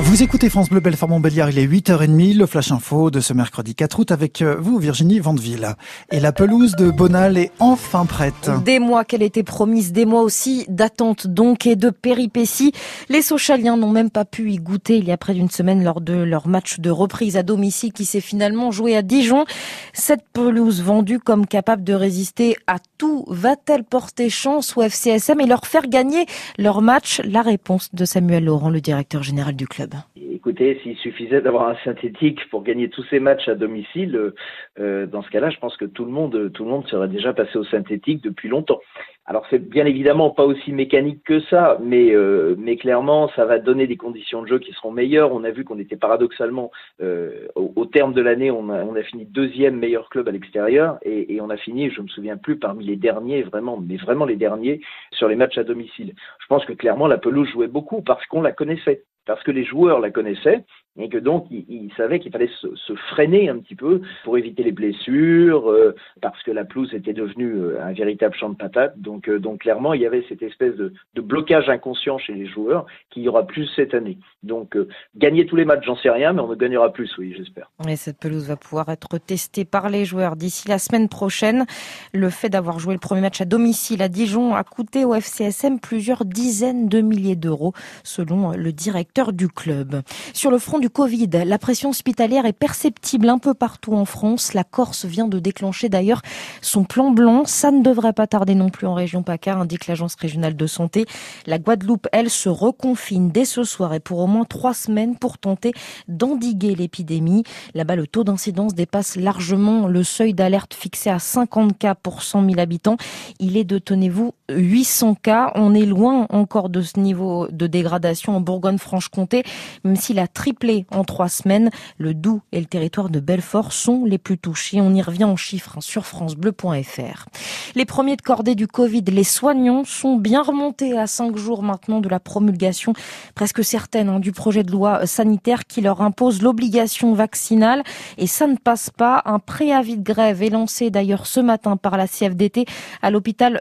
Vous écoutez France Bleu Belfort Montbéliard, il est 8h30, le Flash Info de ce mercredi 4 août avec euh, vous Virginie Vandeville. Et la pelouse de Bonal est enfin prête. Des mois qu'elle était promise, des mois aussi d'attente donc et de péripéties. Les Sochaliens n'ont même pas pu y goûter il y a près d'une semaine lors de leur match de reprise à domicile qui s'est finalement joué à Dijon. Cette pelouse vendue comme capable de résister à tout, va-t-elle porter chance au FCSM et leur faire gagner leur match? La réponse de Samuel Laurent, le directeur général du club. Écoutez, s'il suffisait d'avoir un synthétique pour gagner tous ces matchs à domicile, euh, euh, dans ce cas-là, je pense que tout le monde, tout le monde serait déjà passé au synthétique depuis longtemps. Alors c'est bien évidemment pas aussi mécanique que ça, mais euh, clairement ça va donner des conditions de jeu qui seront meilleures. On a vu qu'on était paradoxalement au, terme de l'année, on a, fini deuxième meilleur club à l'extérieur et, et, on a fini, je me souviens plus, parmi les derniers vraiment, mais vraiment les derniers sur les matchs à domicile. Je pense que clairement la pelouse jouait beaucoup parce qu'on la connaissait parce que les joueurs la connaissaient et que donc ils, savaient qu'il fallait se, freiner un petit peu pour éviter les blessures, euh, parce que la pelouse était devenue euh, un véritable champ de patates. Donc, euh, donc clairement, il y avait cette espèce de, de, blocage inconscient chez les joueurs qu'il y aura plus cette année. Donc gagner tous les matchs, j'en sais rien, mais on ne gagnera plus, oui, j'espère. Et cette pelouse va pouvoir être testée par les joueurs d'ici la semaine prochaine. Le fait d'avoir joué le premier match à domicile à Dijon a coûté au FCSM plusieurs dizaines de milliers d'euros, selon le directeur du club. Sur le front du Covid. La pression hospitalière est perceptible un peu partout en France. La Corse vient de déclencher d'ailleurs son plan blanc. Ça ne devrait pas tarder non plus en région PACA, indique l'Agence régionale de santé. La Guadeloupe, elle, se reconfine dès ce soir et pour au moins trois semaines pour tenter d'endiguer l'épidémie. Là-bas, le taux d'incidence dépasse largement le seuil d'alerte fixé à 50 cas pour 100 000 habitants. Il est de, tenez-vous, 800 cas. On est loin encore de ce niveau de dégradation en Bourgogne-Franche-Comté, même s'il a triplé en trois semaines. Le Doubs et le territoire de Belfort sont les plus touchés. On y revient en chiffres hein, sur francebleu.fr. Les premiers de cordée du Covid, les soignants, sont bien remontés à cinq jours maintenant de la promulgation presque certaine hein, du projet de loi sanitaire qui leur impose l'obligation vaccinale. Et ça ne passe pas. Un préavis de grève est lancé d'ailleurs ce matin par la CFDT à l'hôpital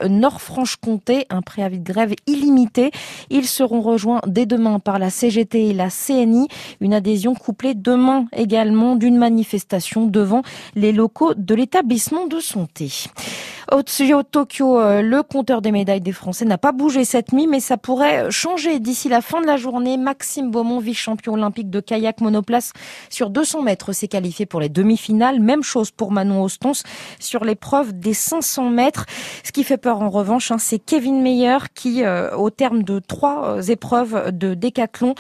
Nord-Franche-Comté. Un préavis de grève illimité. Ils seront rejoints dès demain par la CGT et la CNI. Une adhésion couplée demain également d'une manifestation devant les locaux de l'établissement de santé. Au Tokyo, euh, le compteur des médailles des Français n'a pas bougé cette nuit, mais ça pourrait changer d'ici la fin de la journée. Maxime Beaumont, vice-champion olympique de kayak monoplace sur 200 mètres, s'est qualifié pour les demi-finales. Même chose pour Manon Ostons sur l'épreuve des 500 mètres. Ce qui fait peur en revanche, hein, c'est Kevin Meyer qui, euh, au terme de trois euh, épreuves de décathlon,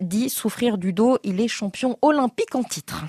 dit souffrir du dos. Il est champion olympique en titre.